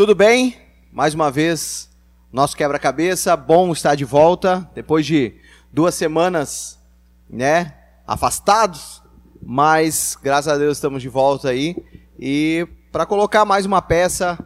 Tudo bem? Mais uma vez, nosso quebra-cabeça. Bom estar de volta depois de duas semanas, né? Afastados, mas graças a Deus estamos de volta aí e para colocar mais uma peça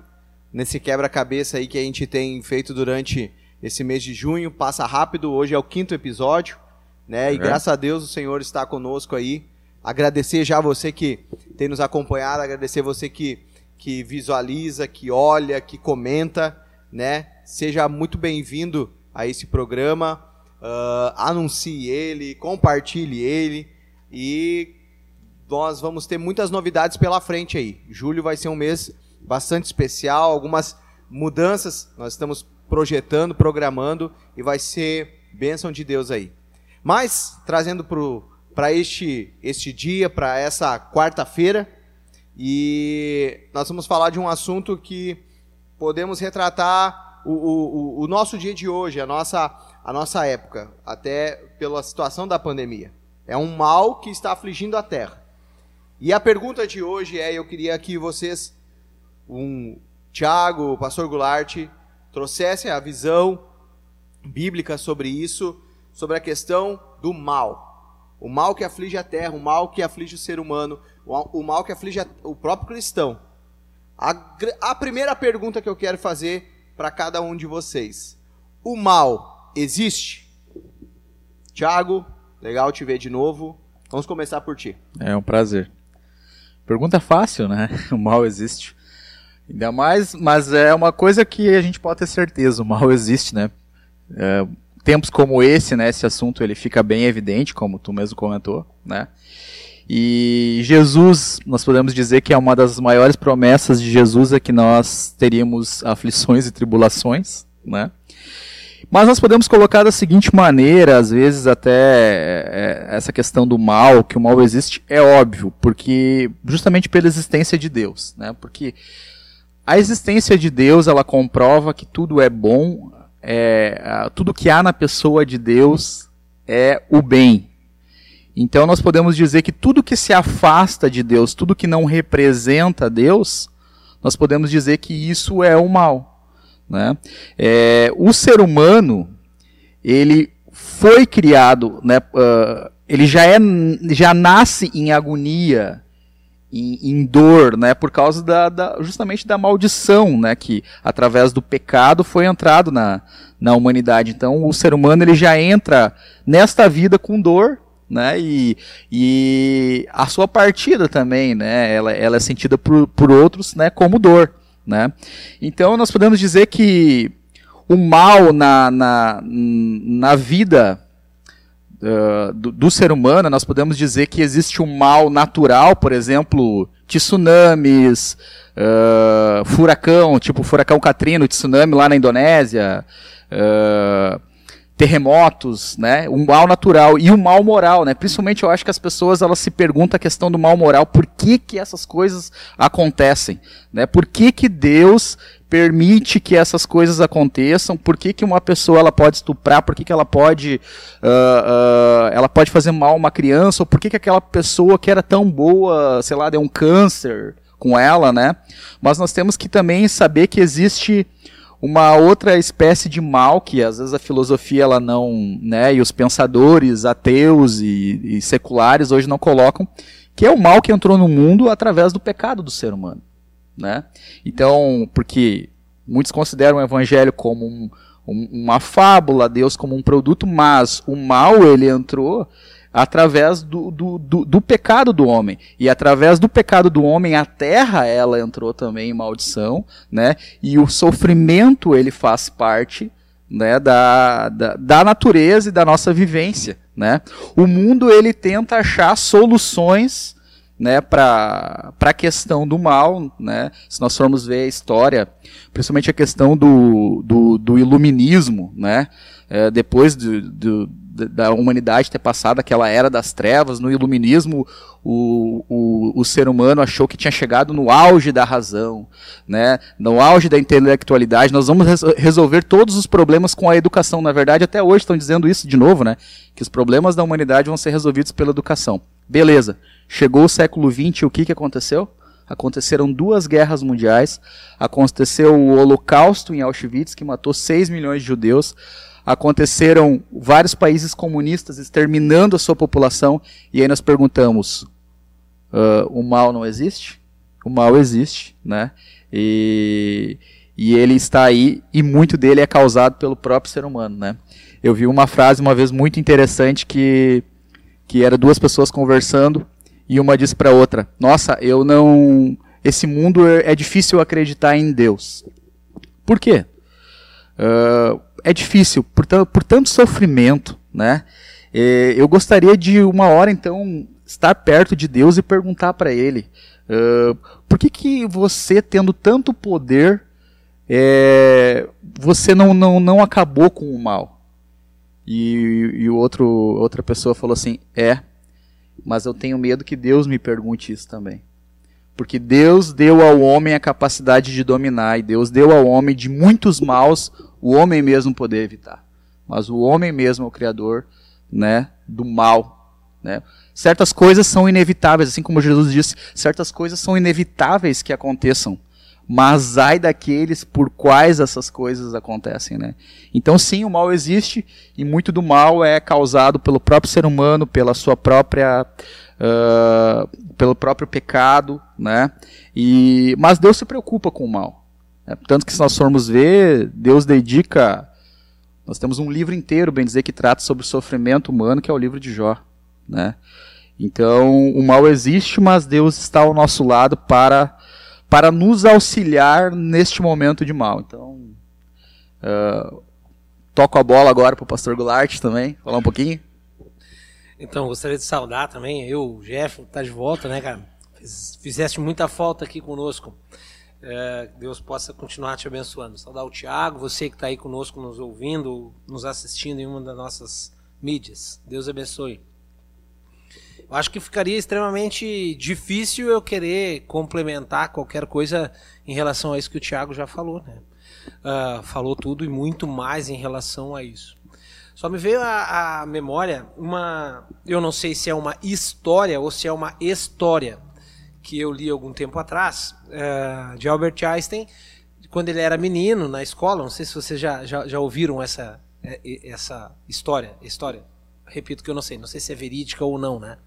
nesse quebra-cabeça aí que a gente tem feito durante esse mês de junho. Passa rápido. Hoje é o quinto episódio, né? E graças a Deus o Senhor está conosco aí. Agradecer já você que tem nos acompanhado, agradecer você que que visualiza, que olha, que comenta, né? Seja muito bem-vindo a esse programa. Uh, anuncie ele, compartilhe ele e nós vamos ter muitas novidades pela frente aí. Julho vai ser um mês bastante especial, algumas mudanças nós estamos projetando, programando e vai ser bênção de Deus aí. Mas trazendo para este, este dia, para essa quarta-feira, e nós vamos falar de um assunto que podemos retratar o, o, o nosso dia de hoje, a nossa, a nossa época, até pela situação da pandemia. É um mal que está afligindo a terra. E a pergunta de hoje é: eu queria que vocês, um Tiago, o pastor Goulart, trouxessem a visão bíblica sobre isso, sobre a questão do mal. O mal que aflige a terra, o mal que aflige o ser humano, o mal que aflige o próprio cristão. A, a primeira pergunta que eu quero fazer para cada um de vocês: o mal existe? Tiago, legal te ver de novo. Vamos começar por ti. É um prazer. Pergunta fácil, né? O mal existe. Ainda mais, mas é uma coisa que a gente pode ter certeza, o mal existe, né? É, tempos como esse, né, esse assunto ele fica bem evidente, como tu mesmo comentou, né? E Jesus, nós podemos dizer que é uma das maiores promessas de Jesus é que nós teríamos aflições e tribulações, né? Mas nós podemos colocar da seguinte maneira, às vezes até é, essa questão do mal, que o mal existe, é óbvio, porque justamente pela existência de Deus, né? Porque a existência de Deus, ela comprova que tudo é bom, é, tudo que há na pessoa de Deus é o bem, então nós podemos dizer que tudo que se afasta de Deus, tudo que não representa Deus, nós podemos dizer que isso é o mal. Né? É, o ser humano, ele foi criado, né, uh, ele já, é, já nasce em agonia, em, em dor, né, por causa da, da, justamente da maldição, né, que através do pecado foi entrado na, na humanidade. Então o ser humano ele já entra nesta vida com dor né? E, e a sua partida também, né? Ela, ela é sentida por, por outros, né? Como dor, né? Então nós podemos dizer que o mal na, na, na vida uh, do, do, ser humano, nós podemos dizer que existe um mal natural, por exemplo, tsunamis, uh, furacão, tipo furacão Katrina, tsunami lá na Indonésia, uh, terremotos, né? O mal natural e o mal moral, né? Principalmente eu acho que as pessoas elas se perguntam a questão do mal moral, por que que essas coisas acontecem, né? Por que que Deus permite que essas coisas aconteçam? Por que que uma pessoa ela pode estuprar? Por que que ela pode uh, uh, ela pode fazer mal a uma criança? Ou por que que aquela pessoa que era tão boa, sei lá, deu um câncer com ela, né? Mas nós temos que também saber que existe uma outra espécie de mal que às vezes a filosofia ela não, né, e os pensadores ateus e, e seculares hoje não colocam, que é o mal que entrou no mundo através do pecado do ser humano, né? Então, porque muitos consideram o evangelho como um, um, uma fábula, Deus como um produto, mas o mal ele entrou através do, do, do, do, pecado do homem. E através do pecado do homem, a terra ela entrou também em maldição, né? E o sofrimento ele faz parte né, da, da, da natureza e da nossa vivência. Né? O mundo ele tenta achar soluções né, para a questão do mal, né, se nós formos ver a história, principalmente a questão do, do, do iluminismo, né, é, depois do, do, da humanidade ter passado aquela era das trevas, no iluminismo, o, o, o ser humano achou que tinha chegado no auge da razão, né? no auge da intelectualidade. Nós vamos res resolver todos os problemas com a educação. Na verdade, até hoje estão dizendo isso de novo, né? que os problemas da humanidade vão ser resolvidos pela educação. Beleza. Chegou o século XX, o que, que aconteceu? aconteceram duas guerras mundiais, aconteceu o Holocausto em Auschwitz, que matou 6 milhões de judeus, aconteceram vários países comunistas exterminando a sua população, e aí nós perguntamos: uh, o mal não existe? O mal existe, né? E, e ele está aí, e muito dele é causado pelo próprio ser humano, né? Eu vi uma frase uma vez muito interessante que, que era duas pessoas conversando, e uma disse para outra: Nossa, eu não. Esse mundo é, é difícil acreditar em Deus. Por quê? Uh, é difícil, por, por tanto sofrimento, né? eu gostaria de uma hora então estar perto de Deus e perguntar para Ele uh, por que que você tendo tanto poder é, você não, não, não acabou com o mal? E, e outro, outra pessoa falou assim: é, mas eu tenho medo que Deus me pergunte isso também. Porque Deus deu ao homem a capacidade de dominar, e Deus deu ao homem de muitos maus o homem mesmo poder evitar. Mas o homem mesmo é o criador né, do mal. Né? Certas coisas são inevitáveis, assim como Jesus disse, certas coisas são inevitáveis que aconteçam. Mas ai daqueles por quais essas coisas acontecem, né? Então sim, o mal existe e muito do mal é causado pelo próprio ser humano, pela sua própria, uh, pelo próprio pecado, né? E mas Deus se preocupa com o mal. É, tanto que se nós formos ver, Deus dedica. Nós temos um livro inteiro, bem dizer, que trata sobre o sofrimento humano, que é o livro de Jó. Né? Então, o mal existe, mas Deus está ao nosso lado para, para nos auxiliar neste momento de mal. Então, uh, toco a bola agora para o pastor Goulart também, falar um pouquinho. Então, gostaria de saudar também, eu, o Jeff, tá de volta, né, cara? Fizeste muita falta aqui conosco é, Deus possa continuar te abençoando. Saudar o Tiago, você que está aí conosco, nos ouvindo, nos assistindo em uma das nossas mídias. Deus abençoe. Eu acho que ficaria extremamente difícil eu querer complementar qualquer coisa em relação a isso que o Tiago já falou. Né? Uh, falou tudo e muito mais em relação a isso. Só me veio à memória uma. Eu não sei se é uma história ou se é uma história que eu li algum tempo atrás, uh, de Albert Einstein, quando ele era menino na escola. Não sei se vocês já, já, já ouviram essa, é, essa história. História. Repito que eu não sei, não sei se é verídica ou não, né?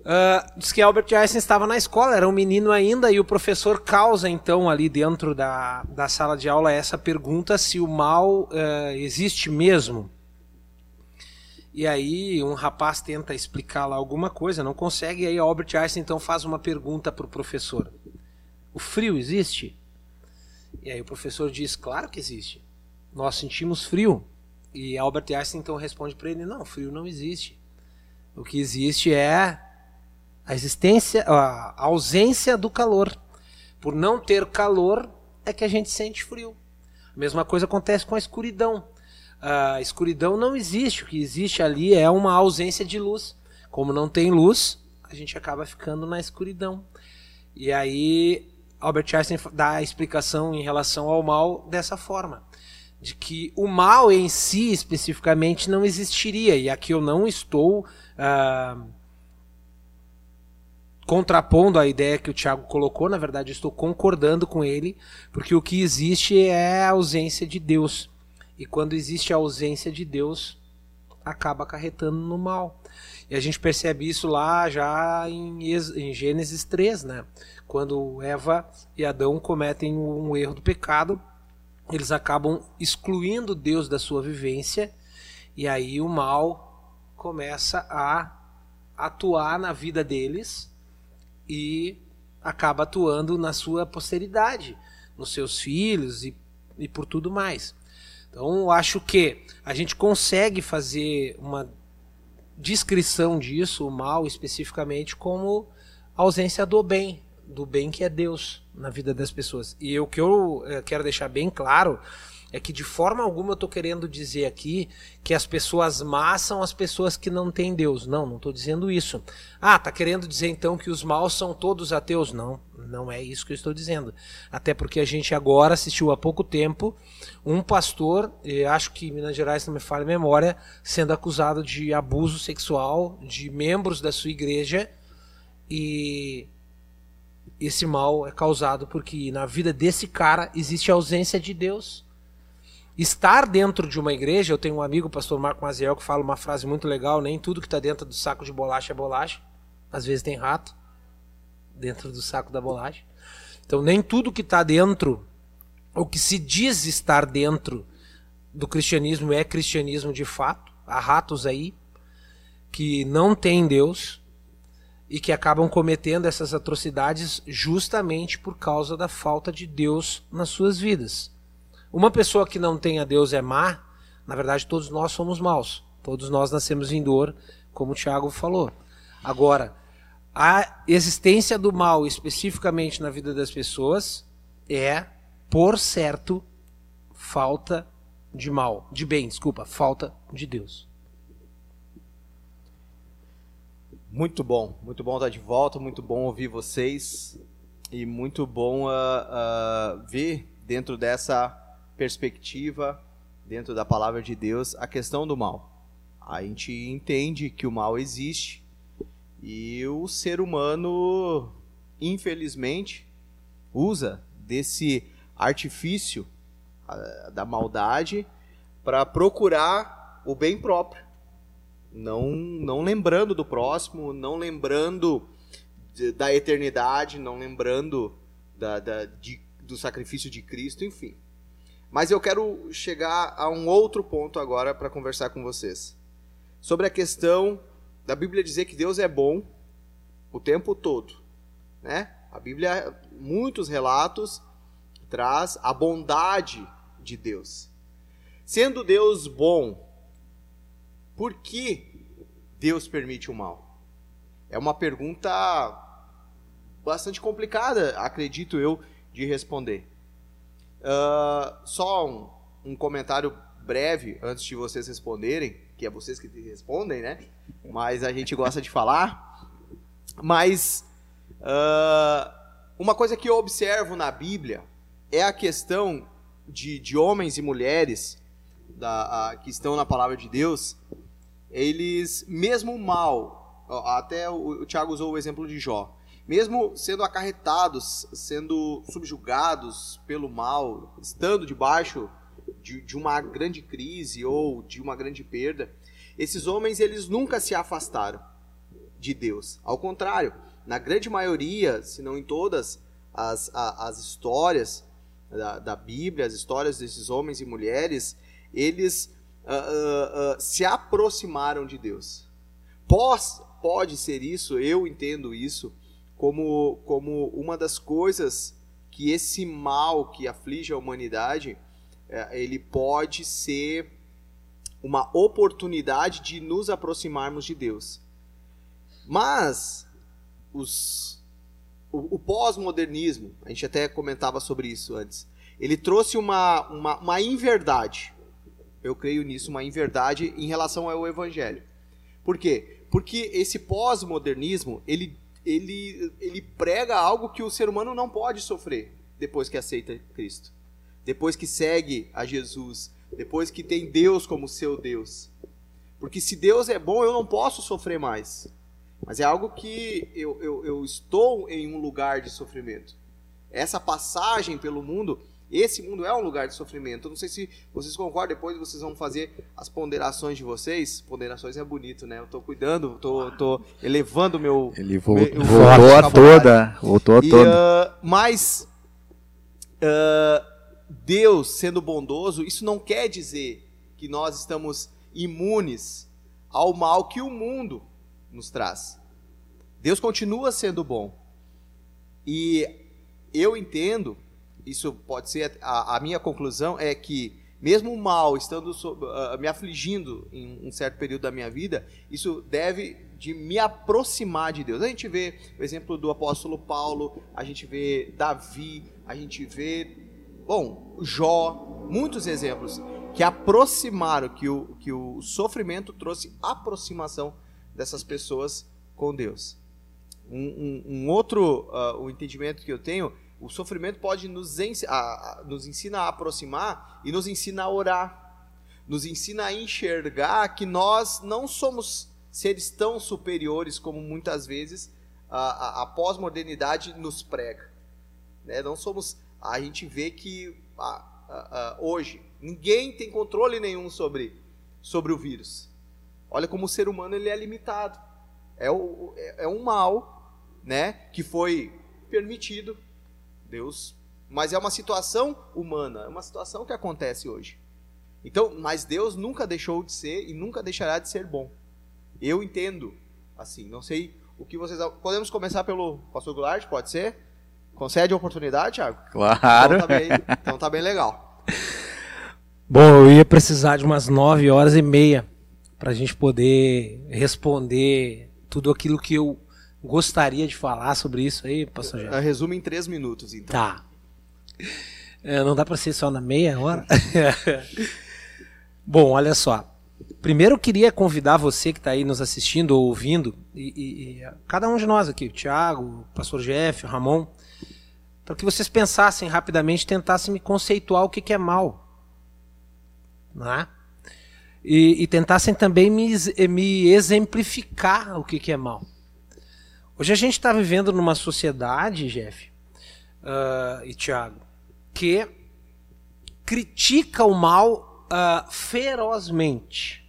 Uh, diz que Albert Einstein estava na escola, era um menino ainda, e o professor causa então ali dentro da, da sala de aula essa pergunta se o mal uh, existe mesmo. E aí um rapaz tenta explicar lá alguma coisa, não consegue, e aí Albert Einstein então faz uma pergunta para o professor. O frio existe? E aí o professor diz, claro que existe. Nós sentimos frio. E Albert Einstein então responde para ele, não, frio não existe. O que existe é a existência, a ausência do calor. Por não ter calor é que a gente sente frio. A mesma coisa acontece com a escuridão a escuridão não existe. O que existe ali é uma ausência de luz. Como não tem luz, a gente acaba ficando na escuridão. E aí Albert Einstein dá a explicação em relação ao mal dessa forma, de que o mal em si especificamente não existiria. E aqui eu não estou uh, contrapondo a ideia que o Tiago colocou, na verdade estou concordando com ele, porque o que existe é a ausência de Deus. E quando existe a ausência de Deus, acaba acarretando no mal. E a gente percebe isso lá já em, em Gênesis 3, né? Quando Eva e Adão cometem um erro do pecado, eles acabam excluindo Deus da sua vivência, e aí o mal começa a atuar na vida deles e acaba atuando na sua posteridade, nos seus filhos e, e por tudo mais. Então, acho que a gente consegue fazer uma descrição disso, o mal especificamente, como ausência do bem, do bem que é Deus na vida das pessoas. E o que eu eh, quero deixar bem claro é que de forma alguma eu estou querendo dizer aqui que as pessoas más são as pessoas que não têm Deus. Não, não estou dizendo isso. Ah, tá querendo dizer então que os maus são todos ateus? Não, não é isso que eu estou dizendo. Até porque a gente agora assistiu há pouco tempo um pastor, acho que em Minas Gerais não me falha a memória, sendo acusado de abuso sexual de membros da sua igreja e esse mal é causado porque na vida desse cara existe ausência de Deus. Estar dentro de uma igreja, eu tenho um amigo, o pastor Marco Maziel, que fala uma frase muito legal: nem tudo que está dentro do saco de bolacha é bolacha. Às vezes tem rato dentro do saco da bolacha. Então, nem tudo que está dentro, o que se diz estar dentro do cristianismo é cristianismo de fato. Há ratos aí que não têm Deus e que acabam cometendo essas atrocidades justamente por causa da falta de Deus nas suas vidas. Uma pessoa que não tem a Deus é má, na verdade todos nós somos maus. Todos nós nascemos em dor, como o Tiago falou. Agora, a existência do mal especificamente na vida das pessoas é, por certo, falta de mal, de bem, desculpa, falta de Deus. Muito bom, muito bom estar de volta, muito bom ouvir vocês e muito bom uh, uh, ver dentro dessa perspectiva, dentro da palavra de Deus, a questão do mal. A gente entende que o mal existe e o ser humano, infelizmente, usa desse artifício uh, da maldade para procurar o bem próprio não, não lembrando do próximo, não lembrando da eternidade, não lembrando da, da, de, do sacrifício de Cristo, enfim. Mas eu quero chegar a um outro ponto agora para conversar com vocês. Sobre a questão da Bíblia dizer que Deus é bom o tempo todo. Né? A Bíblia, muitos relatos, traz a bondade de Deus. Sendo Deus bom, por que Deus permite o mal? É uma pergunta bastante complicada, acredito eu, de responder. Uh, só um, um, comentário breve antes de vocês responderem, que é vocês que respondem, né? Mas a gente gosta de falar. Mas uh, uma coisa que eu observo na Bíblia é a questão de, de homens e mulheres da, a, que estão na palavra de Deus eles, mesmo mal, até o, o Tiago usou o exemplo de Jó, mesmo sendo acarretados, sendo subjugados pelo mal, estando debaixo de, de, uma grande crise ou de uma grande perda, esses homens eles nunca se afastaram de Deus. Ao contrário, na grande maioria, se não em todas as, as histórias da, da Bíblia, as histórias desses homens e mulheres, eles uh, uh, se aproximaram de Deus. Pós, pode ser isso, eu entendo isso como, como uma das coisas que esse mal que aflige a humanidade, é, ele pode ser uma oportunidade de nos aproximarmos de Deus. Mas os, o, o pós-modernismo, a gente até comentava sobre isso antes, ele trouxe uma, uma, uma inverdade eu creio nisso, uma inverdade em relação ao evangelho. Por quê? Porque esse pós-modernismo, ele, ele, ele prega algo que o ser humano não pode sofrer depois que aceita Cristo. Depois que segue a Jesus, depois que tem Deus como seu Deus. Porque se Deus é bom, eu não posso sofrer mais. Mas é algo que eu, eu, eu estou em um lugar de sofrimento. Essa passagem pelo mundo esse mundo é um lugar de sofrimento. Eu não sei se vocês concordam, depois vocês vão fazer as ponderações de vocês. Ponderações é bonito, né? Eu tô cuidando, tô, tô elevando o meu. Ele voltou, meu, voltou a toda. Voltou a e, toda. Uh, mas uh, Deus sendo bondoso, isso não quer dizer que nós estamos imunes ao mal que o mundo nos traz. Deus continua sendo bom. E eu entendo isso pode ser a, a minha conclusão é que mesmo o mal estando uh, me afligindo em um certo período da minha vida, isso deve de me aproximar de Deus. A gente vê o exemplo do apóstolo Paulo, a gente vê Davi, a gente vê, bom, Jó, muitos exemplos que aproximaram, que o, que o sofrimento trouxe aproximação dessas pessoas com Deus. Um, um, um outro uh, o entendimento que eu tenho o sofrimento pode nos, ens a, a, nos ensina a aproximar e nos ensina a orar. Nos ensina a enxergar que nós não somos seres tão superiores como muitas vezes a, a, a pós-modernidade nos prega. Né? Não somos. A gente vê que a, hoje ninguém tem controle nenhum sobre, sobre o vírus. Olha como o ser humano ele é limitado. É, o, é, é um mal né, que foi permitido. Deus. Mas é uma situação humana, é uma situação que acontece hoje. Então, mas Deus nunca deixou de ser e nunca deixará de ser bom. Eu entendo assim, não sei o que vocês. Podemos começar pelo Pastor Goulart, pode ser? Concede a oportunidade, Thiago? Claro. Então tá bem, então tá bem legal. Bom, eu ia precisar de umas nove horas e meia para a gente poder responder tudo aquilo que eu gostaria de falar sobre isso aí, pastor Jean. Resumo em três minutos, então. Tá. É, não dá para ser só na meia hora? Bom, olha só. Primeiro eu queria convidar você que está aí nos assistindo ou ouvindo, e, e, e, cada um de nós aqui, o Thiago, o pastor Jeff, o Ramon, para que vocês pensassem rapidamente, tentassem me conceituar o que, que é mal. Né? E, e tentassem também me, me exemplificar o que, que é mal. Hoje a gente está vivendo numa sociedade, Jeff uh, e Thiago, que critica o mal uh, ferozmente.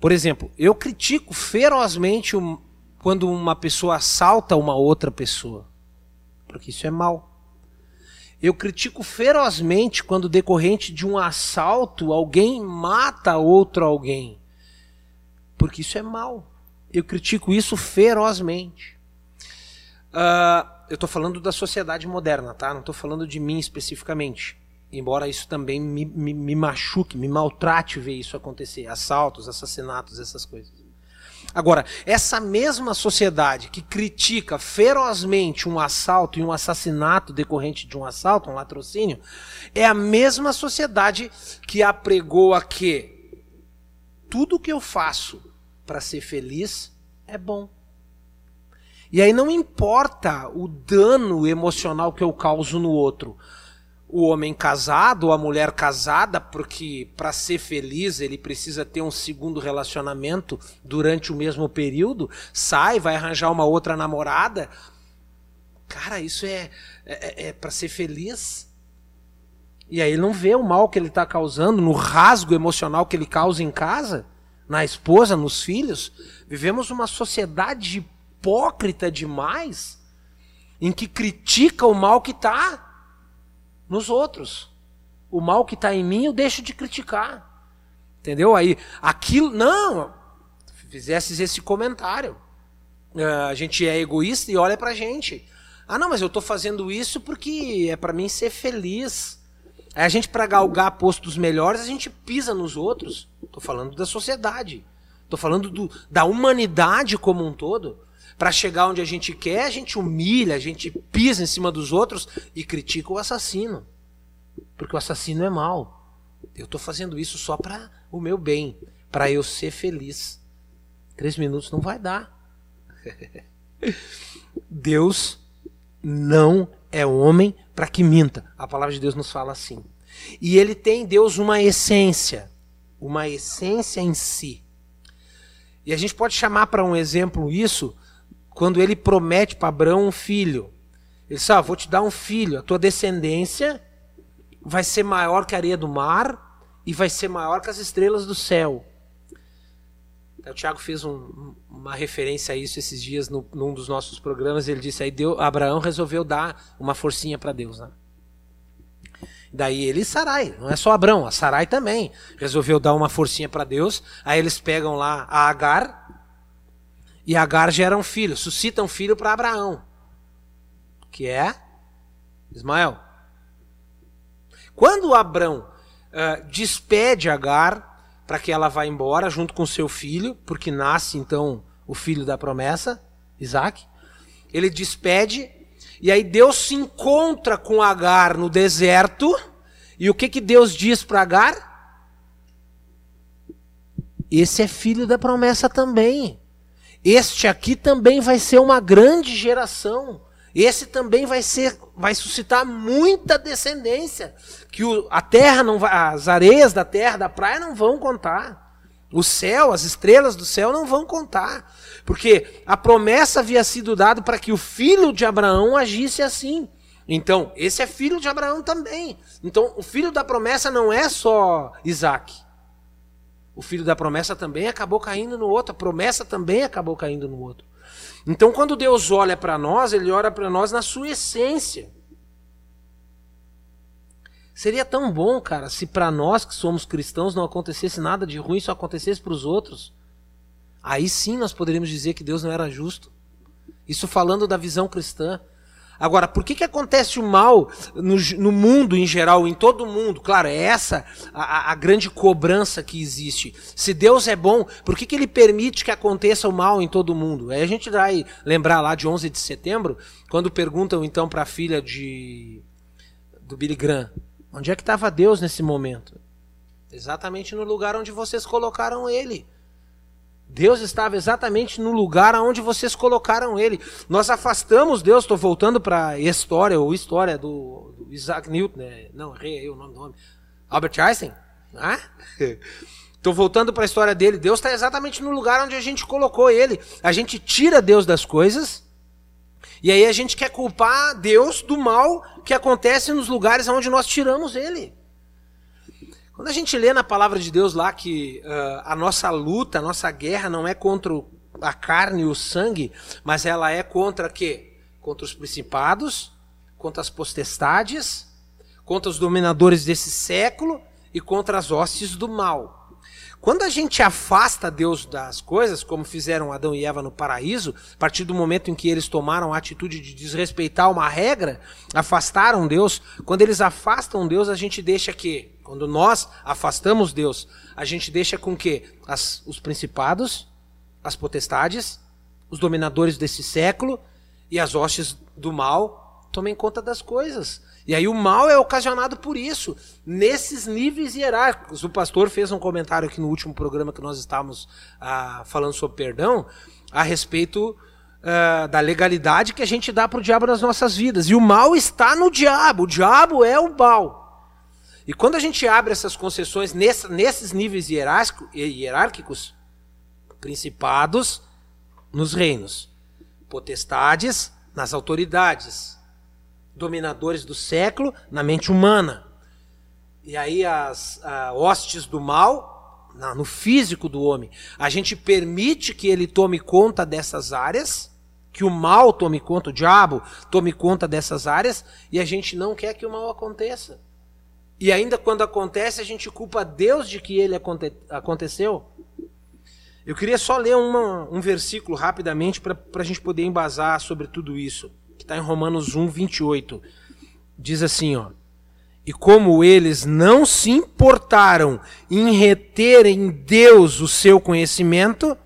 Por exemplo, eu critico ferozmente quando uma pessoa assalta uma outra pessoa, porque isso é mal. Eu critico ferozmente quando, decorrente de um assalto, alguém mata outro alguém, porque isso é mal. Eu critico isso ferozmente. Uh, eu estou falando da sociedade moderna, tá? Não estou falando de mim especificamente. Embora isso também me, me, me machuque, me maltrate ver isso acontecer. Assaltos, assassinatos, essas coisas. Agora, essa mesma sociedade que critica ferozmente um assalto e um assassinato decorrente de um assalto, um latrocínio, é a mesma sociedade que apregoa que tudo que eu faço para ser feliz é bom. E aí não importa o dano emocional que eu causo no outro o homem casado ou a mulher casada, porque para ser feliz ele precisa ter um segundo relacionamento durante o mesmo período, sai, vai arranjar uma outra namorada. Cara, isso é, é, é, é para ser feliz. E aí ele não vê o mal que ele está causando, no rasgo emocional que ele causa em casa, na esposa, nos filhos. Vivemos uma sociedade hipócrita demais, em que critica o mal que está nos outros. O mal que está em mim eu deixo de criticar. Entendeu? Aí, aquilo. Não! Fizesses esse comentário. Uh, a gente é egoísta e olha pra gente. Ah, não, mas eu estou fazendo isso porque é para mim ser feliz. Aí a gente, para galgar postos melhores, a gente pisa nos outros. Estou falando da sociedade. Estou falando do, da humanidade como um todo. Para chegar onde a gente quer, a gente humilha, a gente pisa em cima dos outros e critica o assassino. Porque o assassino é mal. Eu estou fazendo isso só para o meu bem, para eu ser feliz. Três minutos não vai dar. Deus não é homem para que minta. A palavra de Deus nos fala assim. E ele tem Deus uma essência, uma essência em si. E a gente pode chamar para um exemplo isso quando ele promete para Abraão um filho. Ele diz: ah, vou te dar um filho, a tua descendência vai ser maior que a areia do mar e vai ser maior que as estrelas do céu. O Tiago fez um, uma referência a isso esses dias no, num dos nossos programas. Ele disse aí Deus, Abraão resolveu dar uma forcinha para Deus, né? Daí ele e Sarai, não é só Abraão, a Sarai também resolveu dar uma forcinha para Deus. Aí eles pegam lá a Agar, e Agar gera um filho, suscita um filho para Abraão, que é Ismael. Quando Abraão uh, despede Agar para que ela vá embora junto com seu filho, porque nasce então o filho da promessa, Isaac, ele despede e aí Deus se encontra com Agar no deserto. E o que, que Deus diz para Agar? Esse é filho da promessa também. Este aqui também vai ser uma grande geração. Esse também vai ser, vai suscitar muita descendência, que o, a terra não vai, as areias da terra, da praia não vão contar. O céu, as estrelas do céu não vão contar. Porque a promessa havia sido dada para que o filho de Abraão agisse assim. Então, esse é filho de Abraão também. Então, o filho da promessa não é só Isaac. O filho da promessa também acabou caindo no outro. A promessa também acabou caindo no outro. Então, quando Deus olha para nós, Ele olha para nós na sua essência. Seria tão bom, cara, se para nós que somos cristãos não acontecesse nada de ruim, só acontecesse para os outros. Aí sim nós poderíamos dizer que Deus não era justo. Isso falando da visão cristã. Agora, por que, que acontece o mal no, no mundo em geral, em todo mundo? Claro, é essa a, a, grande cobrança que existe. Se Deus é bom, por que, que ele permite que aconteça o mal em todo mundo? Aí a gente vai lembrar lá de 11 de setembro, quando perguntam então para a filha de, do Billy Graham, Onde é que estava Deus nesse momento? Exatamente no lugar onde vocês colocaram ele. Deus estava exatamente no lugar onde vocês colocaram ele. Nós afastamos Deus, estou voltando para a história, ou história do, do, Isaac Newton, né? não, errei aí o nome do homem. Albert Einstein? Estou voltando para a história dele. Deus está exatamente no lugar onde a gente colocou ele. A gente tira Deus das coisas e aí a gente quer culpar Deus do mal que acontece nos lugares onde nós tiramos ele. Quando a gente lê na palavra de Deus lá que uh, a nossa luta, a nossa guerra não é contra a carne e o sangue, mas ela é contra quê? Contra os principados, contra as potestades, contra os dominadores desse século e contra as hostes do mal. Quando a gente afasta Deus das coisas, como fizeram Adão e Eva no paraíso, a partir do momento em que eles tomaram a atitude de desrespeitar uma regra, afastaram Deus. Quando eles afastam Deus, a gente deixa que, quando nós afastamos Deus, a gente deixa com que as, os principados, as potestades, os dominadores desse século e as hostes do mal tomem conta das coisas. E aí o mal é ocasionado por isso, nesses níveis hierárquicos. O pastor fez um comentário aqui no último programa que nós estávamos ah, falando sobre perdão, a respeito ah, da legalidade que a gente dá para o diabo nas nossas vidas. E o mal está no diabo, o diabo é o mal. E quando a gente abre essas concessões nessa, nesses níveis hierárquicos, principados nos reinos, potestades nas autoridades, dominadores do século na mente humana. E aí as hostes do mal, na, no físico do homem, a gente permite que ele tome conta dessas áreas, que o mal tome conta, o diabo tome conta dessas áreas, e a gente não quer que o mal aconteça. E ainda quando acontece, a gente culpa Deus de que ele aconte aconteceu. Eu queria só ler uma, um versículo rapidamente para a gente poder embasar sobre tudo isso está em Romanos 1, 28. Diz assim, ó. E como eles não se importaram em reter em Deus o seu conhecimento,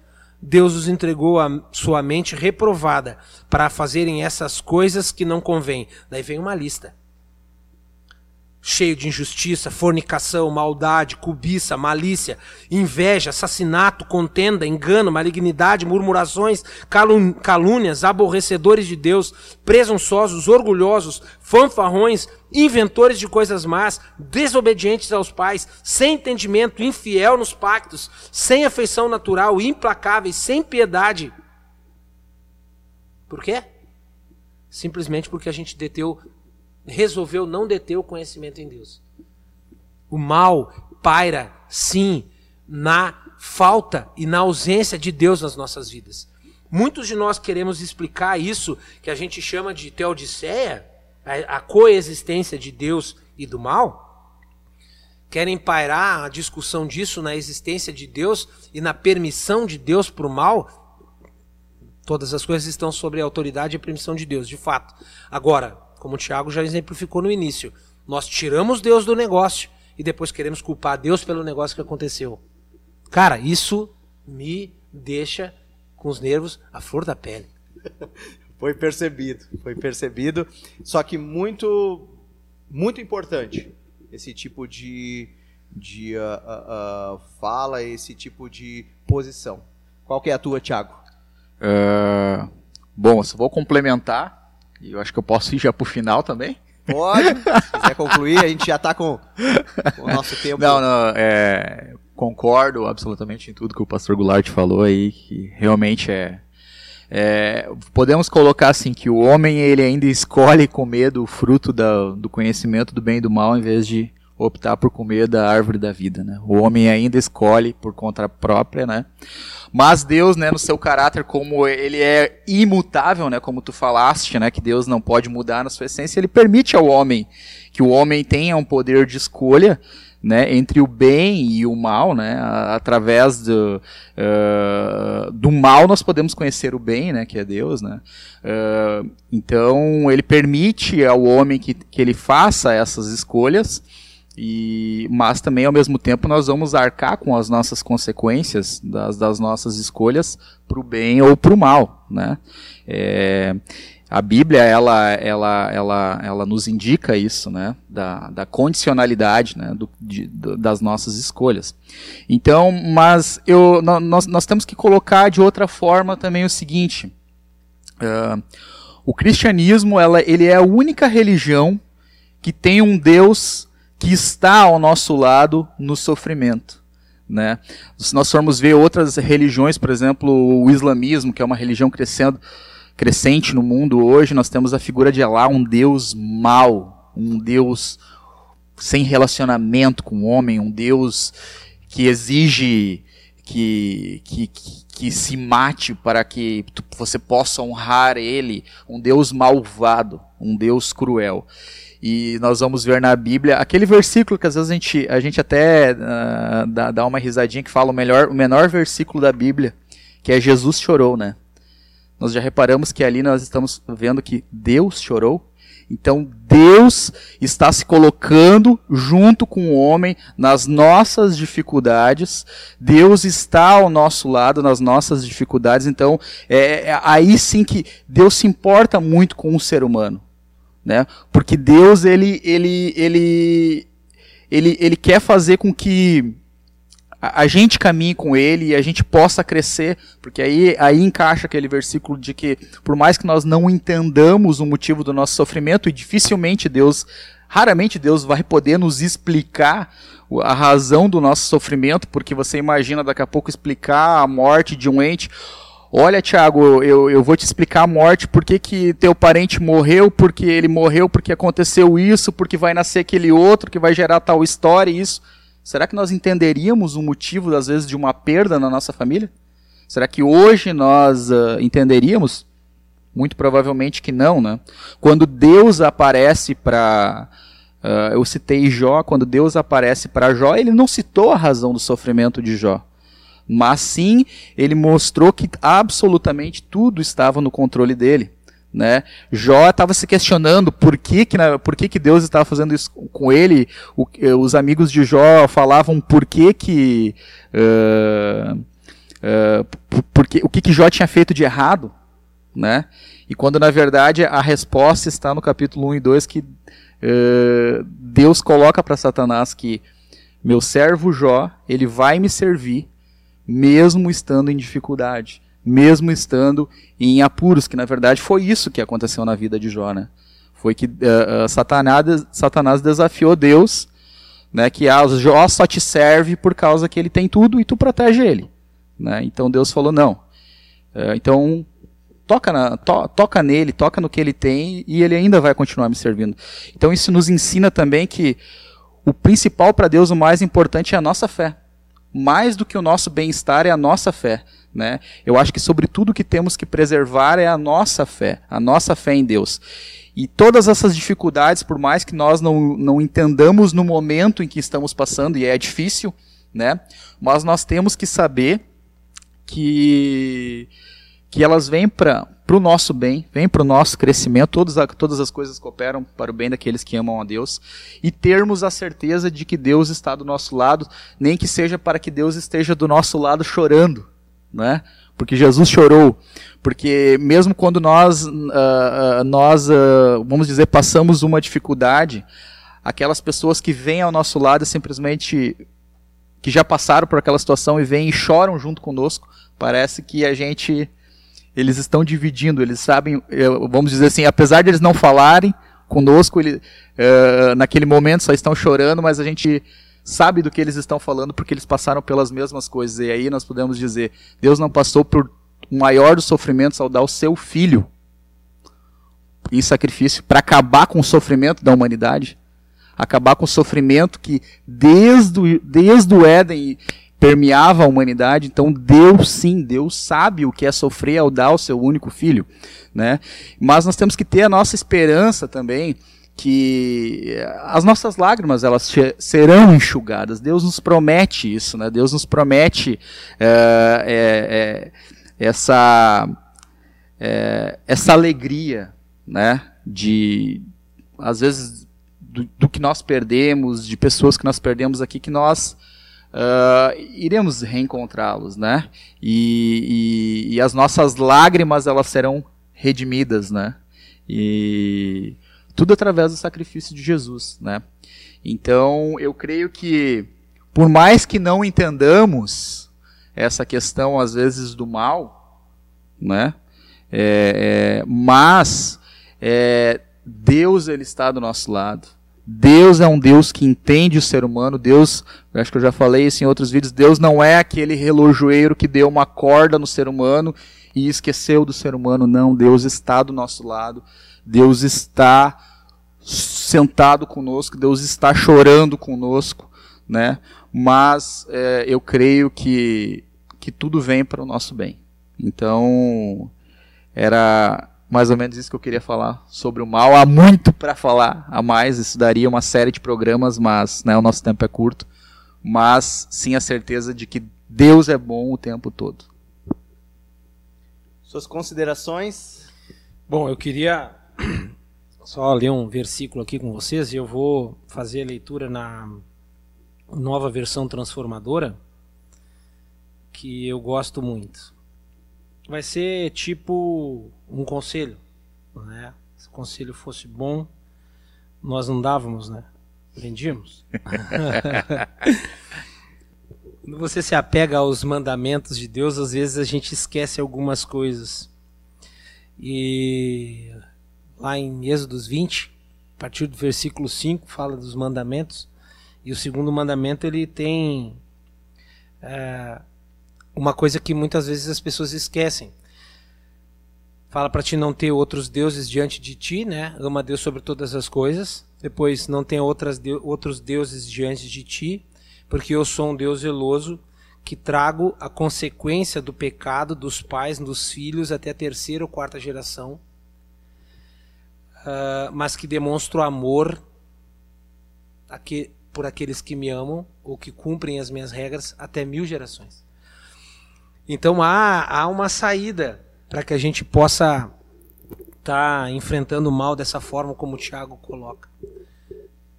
Deus os entregou a sua mente reprovada para fazerem essas coisas que não convêm. Daí vem uma lista cheio de injustiça, fornicação, maldade, cobiça, malícia, inveja, assassinato, contenda, engano, malignidade, murmurações, calúnias, aborrecedores de Deus, presunçosos, orgulhosos, fanfarrões, inventores de coisas más, desobedientes aos pais, sem entendimento, infiel nos pactos, sem afeição natural, implacáveis, sem piedade. Por quê? Simplesmente porque a gente deteu resolveu não deter o conhecimento em Deus. O mal paira, sim, na falta e na ausência de Deus nas nossas vidas. Muitos de nós queremos explicar isso que a gente chama de teodiceia, a, coexistência de Deus e do mal. Querem pairar a discussão disso na existência de Deus e na permissão de Deus para o mal. Todas as coisas estão sobre a autoridade e a permissão de Deus, de fato. Agora, como o Tiago já exemplificou no início. Nós tiramos Deus do negócio e depois queremos culpar Deus pelo negócio que aconteceu. Cara, isso me deixa com os nervos à flor da pele. Foi percebido, foi percebido. Só que muito, muito importante esse tipo de, de uh, uh, uh, fala, esse tipo de posição. Qual que é a tua, Tiago? Uh, bom, só vou complementar e eu acho que eu posso ir já pro final também. Pode, se quiser concluir, a gente já está com, com, o nosso tempo. Não, não, é, concordo absolutamente em tudo que o pastor Goulart falou aí, que realmente é, é, podemos colocar assim que o homem ele ainda escolhe comer do fruto da, do conhecimento do bem e do mal em vez de optar por comer da árvore da vida, né? O homem ainda escolhe por conta própria, né? Mas Deus, né, no seu caráter como ele é imutável, né, como tu falaste, né, que Deus não pode mudar na sua essência, ele permite ao homem que o homem tenha um poder de escolha, né, entre o bem e o mal, né, através do, uh, do mal nós podemos conhecer o bem, né, que é Deus, né, uh, então ele permite ao homem que, que ele faça essas escolhas, e, mas também ao mesmo tempo nós vamos arcar com as nossas consequências das, das nossas escolhas para o bem ou para o mal, né? É, a Bíblia ela, ela, ela, ela nos indica isso, né? Da, da condicionalidade, né? Do, de, das nossas escolhas. Então, mas eu, nós, nós temos que colocar de outra forma também o seguinte: uh, o cristianismo ela, ele é a única religião que tem um Deus que está ao nosso lado no sofrimento. Né? Se nós formos ver outras religiões, por exemplo, o islamismo, que é uma religião crescendo, crescente no mundo hoje, nós temos a figura de Allah, um Deus mau, um Deus sem relacionamento com o homem, um Deus que exige que, que, que, que se mate para que você possa honrar ele, um Deus malvado, um Deus cruel. E nós vamos ver na Bíblia aquele versículo que às vezes a gente, a gente até uh, dá, dá uma risadinha que fala o, melhor, o menor versículo da Bíblia, que é Jesus chorou, né? Nós já reparamos que ali nós estamos vendo que Deus chorou. Então Deus está se colocando junto com o homem nas nossas dificuldades. Deus está ao nosso lado nas nossas dificuldades. Então é, é aí sim que Deus se importa muito com o ser humano né? Porque Deus ele ele ele ele, ele quer fazer com que a, gente caminhe com ele e a gente possa crescer, porque aí aí encaixa aquele versículo de que por mais que nós não entendamos o motivo do nosso sofrimento e dificilmente Deus raramente Deus vai poder nos explicar a razão do nosso sofrimento, porque você imagina daqui a pouco explicar a morte de um ente Olha, Tiago, eu, eu vou te explicar a morte, por que, que teu parente morreu, porque ele morreu, porque aconteceu isso, porque vai nascer aquele outro, que vai gerar tal história e isso. Será que nós entenderíamos o motivo, às vezes, de uma perda na nossa família? Será que hoje nós uh, entenderíamos? Muito provavelmente que não, né? Quando Deus aparece para. Uh, eu citei Jó, quando Deus aparece para Jó, ele não citou a razão do sofrimento de Jó mas sim ele mostrou que absolutamente tudo estava no controle dele. Né? Jó estava se questionando por que, que, por que, que Deus estava fazendo isso com ele. O, eh, os amigos de Jó falavam por que, que, uh, uh, por que o que, que Jó tinha feito de errado. Né? E quando na verdade a resposta está no capítulo 1 e 2 que uh, Deus coloca para Satanás que meu servo Jó, ele vai me servir mesmo estando em dificuldade, mesmo estando em apuros, que na verdade foi isso que aconteceu na vida de Jó, né? Foi que uh, uh, Satanás, Satanás desafiou Deus, né, que ah, Jó só te serve por causa que ele tem tudo e tu protege ele. Né? Então Deus falou, não. Uh, então toca, na, to, toca nele, toca no que ele tem e ele ainda vai continuar me servindo. Então isso nos ensina também que o principal para Deus, o mais importante é a nossa fé mais do que o nosso bem-estar é a nossa fé. Né? Eu acho que, sobretudo, que temos que preservar é a nossa fé, a nossa fé em Deus. E todas essas dificuldades, por mais que nós não, não entendamos no momento em que estamos passando, e é difícil, né? mas nós temos que saber que, que elas vêm para para o nosso bem, vem para o nosso crescimento, todas, todas as coisas cooperam para o bem daqueles que amam a Deus, e termos a certeza de que Deus está do nosso lado, nem que seja para que Deus esteja do nosso lado chorando, né? porque Jesus chorou, porque mesmo quando nós, uh, uh, nós uh, vamos dizer, passamos uma dificuldade, aquelas pessoas que vêm ao nosso lado simplesmente que já passaram por aquela situação e vêm e choram junto conosco, parece que a gente eles estão dividindo, eles sabem, eh, vamos dizer assim, apesar de eles não falarem conosco, ele, uh, naquele momento só estão chorando, mas a gente sabe do que eles estão falando porque eles passaram pelas mesmas coisas. E aí nós podemos dizer: Deus não passou por o maior dos sofrimentos ao dar o seu filho em sacrifício para acabar com o sofrimento da humanidade, acabar com o sofrimento que desde desde o Éden permeava a humanidade. Então Deus sim, Deus sabe o que é sofrer ao dar o seu único filho, né? Mas nós temos que ter a nossa esperança também que as nossas lágrimas elas serão enxugadas. Deus nos promete isso, né? Deus nos promete é, é, é, essa é, essa alegria, né? De às vezes do, do, que nós perdemos, de pessoas que nós perdemos aqui, que nós uh, iremos reencontrá-los, né? E, e, e as nossas lágrimas elas serão redimidas, né? E tudo através do sacrifício de Jesus, né? Então, eu creio que por mais que não entendamos essa questão às vezes do mal, né? É, é, mas é, Deus ele está do nosso lado. Deus é um Deus que entende o ser humano. Deus, acho que eu já falei isso em outros vídeos. Deus não é aquele relojoeiro que deu uma corda no ser humano e esqueceu do ser humano. Não, Deus está do nosso lado. Deus está sentado conosco, Deus está chorando conosco, né? Mas é, eu creio que, que tudo vem para o nosso bem. Então, era mais ou menos isso que eu queria falar sobre o mal. Há muito para falar a mais, isso daria uma série de programas, mas né, o nosso tempo é curto. Mas sim a certeza de que Deus é bom o tempo todo. Suas considerações? Bom, eu queria só ler um versículo aqui com vocês e eu vou fazer a leitura na nova versão transformadora, que eu gosto muito. Vai ser tipo um conselho, né? Se o conselho fosse bom, nós não dávamos, né? Vendíamos. Quando você se apega aos mandamentos de Deus, às vezes a gente esquece algumas coisas. E lá em Êxodos 20, a partir do versículo 5, fala dos mandamentos. E o segundo mandamento ele tem é, uma coisa que muitas vezes as pessoas esquecem. Fala para ti não ter outros deuses diante de ti, né? Ama Deus sobre todas as coisas. Depois, não tenha outras de outros deuses diante de ti, porque eu sou um Deus zeloso que trago a consequência do pecado dos pais nos filhos até a terceira ou quarta geração uh, mas que demonstro amor aqui, por aqueles que me amam ou que cumprem as minhas regras até mil gerações. Então há, há uma saída para que a gente possa estar tá enfrentando o mal dessa forma como o Tiago coloca,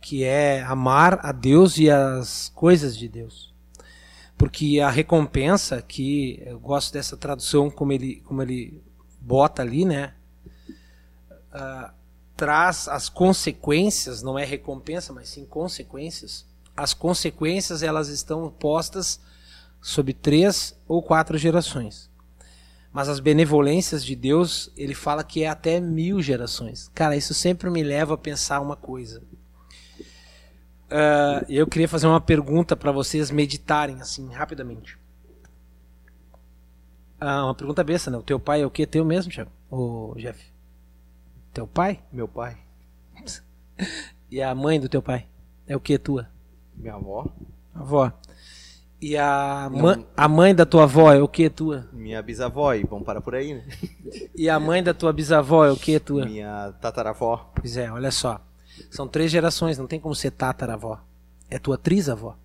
que é amar a Deus e as coisas de Deus. Porque a recompensa, que eu gosto dessa tradução como ele, como ele bota ali, né? Uh, traz as consequências, não é recompensa, mas sim consequências. As consequências elas estão postas sobre três ou quatro gerações. Mas as benevolências de Deus, ele fala que é até mil gerações. Cara, isso sempre me leva a pensar uma coisa. Uh, eu queria fazer uma pergunta para vocês meditarem assim rapidamente. Uh, uma pergunta besta, né? O teu pai é o que? Teu mesmo, Thiago? O Jeff? Teu pai? Meu pai. E a mãe do teu pai? É o que tua? Minha avó. Avó. E a, Não, a mãe da tua avó é o que tua? Minha bisavó, e vamos parar por aí, né? E a mãe da tua bisavó é o que tua? Minha tataravó. Pois é, olha só. São três gerações, não tem como ser tataravó. É tua trisavó.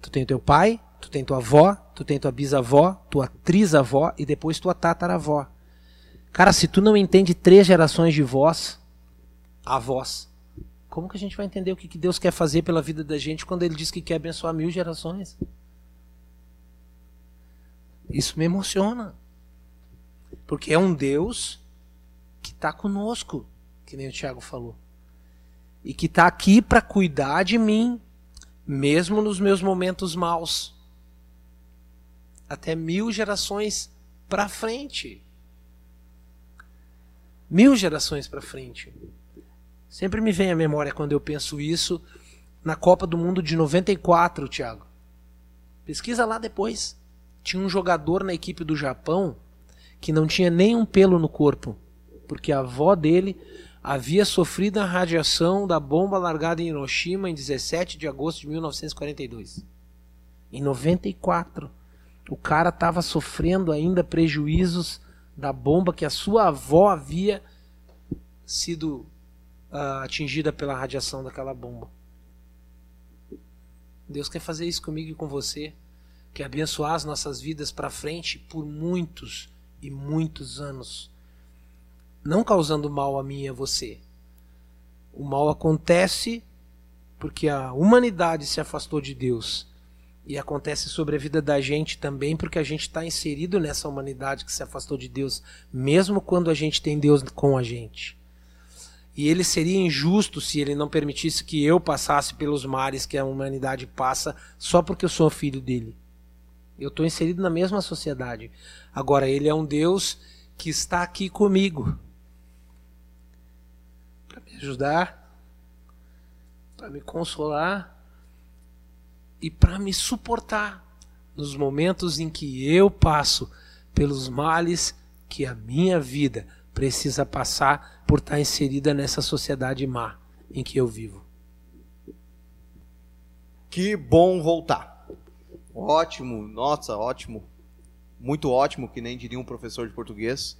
Tu tem teu pai, tu tem tua avó, tu tem tua bisavó, tua trisavó e depois tua tataravó. Cara, se tu não entende três gerações de voz, a voz, como que a gente vai entender o que Deus quer fazer pela vida da gente quando Ele diz que quer abençoar mil gerações? Isso me emociona. Porque é um Deus que está conosco, que nem o Tiago falou. E que está aqui para cuidar de mim, mesmo nos meus momentos maus. Até mil gerações para frente mil gerações para frente. Sempre me vem à memória quando eu penso isso, na Copa do Mundo de 94, Thiago. Pesquisa lá depois. Tinha um jogador na equipe do Japão que não tinha nenhum pelo no corpo, porque a avó dele havia sofrido a radiação da bomba largada em Hiroshima em 17 de agosto de 1942. Em 94, o cara estava sofrendo ainda prejuízos da bomba que a sua avó havia sido uh, atingida pela radiação daquela bomba. Deus quer fazer isso comigo e com você, quer abençoar as nossas vidas para frente por muitos e muitos anos, não causando mal a mim e a você. O mal acontece porque a humanidade se afastou de Deus e acontece sobre a vida da gente também, porque a gente está inserido nessa humanidade que se afastou de Deus, mesmo quando a gente tem Deus com a gente. E ele seria injusto se ele não permitisse que eu passasse pelos mares que a humanidade passa só porque eu sou filho dele. Eu estou inserido na mesma sociedade. Agora, ele é um Deus que está aqui comigo para me ajudar, para me consolar e para me suportar nos momentos em que eu passo pelos males que a minha vida precisa passar por estar inserida nessa sociedade má em que eu vivo. Que bom voltar. Ótimo, nossa, ótimo. Muito ótimo, que nem diria um professor de português.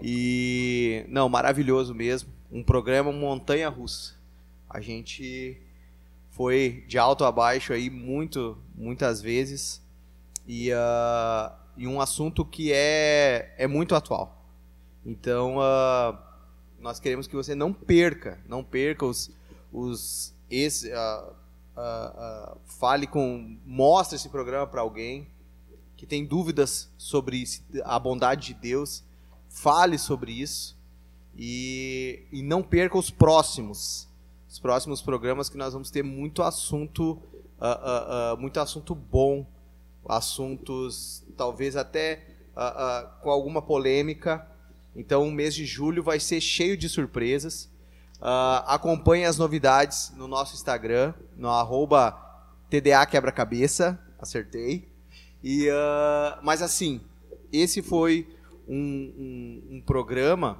E não, maravilhoso mesmo. Um programa montanha russa. A gente foi de alto a baixo aí muito, muitas vezes e, uh, e um assunto que é, é muito atual. Então uh, nós queremos que você não perca, não perca os, os esse, uh, fale com, mostre esse programa para alguém que tem dúvidas sobre a bondade de Deus, fale sobre isso e, e não perca os próximos os próximos programas que nós vamos ter muito assunto, uh, uh, uh, muito assunto bom, assuntos talvez até com alguma polêmica. Então o mês de julho vai ser cheio de surpresas. acompanhe as novidades no nosso Instagram, no arroba TDA Quebra-Cabeça, acertei. E, mas assim, esse foi um, um, um programa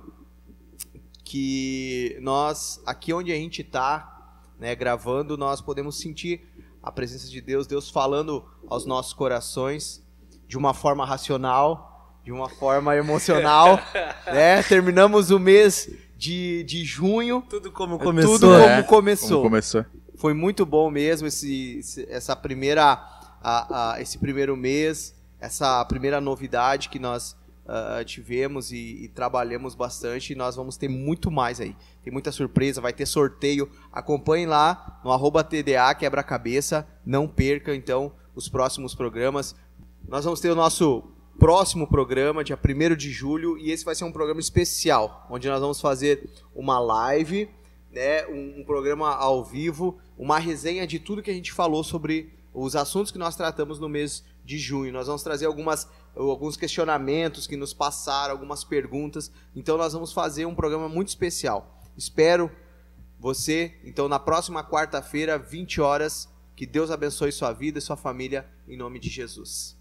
que nós, aqui onde a gente está, né, gravando, nós podemos sentir a presença de Deus, Deus falando aos nossos corações de uma forma racional, de uma forma emocional, né? Terminamos o mês de, de junho. Tudo como começou. Tudo como é, começou. Como começou. Foi muito bom mesmo esse, essa primeira, a, a, esse primeiro mês, essa primeira novidade que nós uh, tivemos e, e, trabalhamos bastante e nós vamos ter muito mais aí. Tem muita surpresa, vai ter sorteio. Acompanhe lá no arroba TDA Quebra-Cabeça. Não perca, então, os próximos programas. Nós vamos ter o nosso próximo programa, dia 1 de julho, e esse vai ser um programa especial, onde nós vamos fazer uma live, né, um, um programa ao vivo, uma resenha de tudo que a gente falou sobre os assuntos que nós tratamos no mês de junho. Nós vamos trazer algumas alguns questionamentos que nos passaram, algumas perguntas. Então nós vamos fazer um programa muito especial. Espero você, então na próxima quarta-feira, 20 horas, que Deus abençoe sua vida e sua família em nome de Jesus.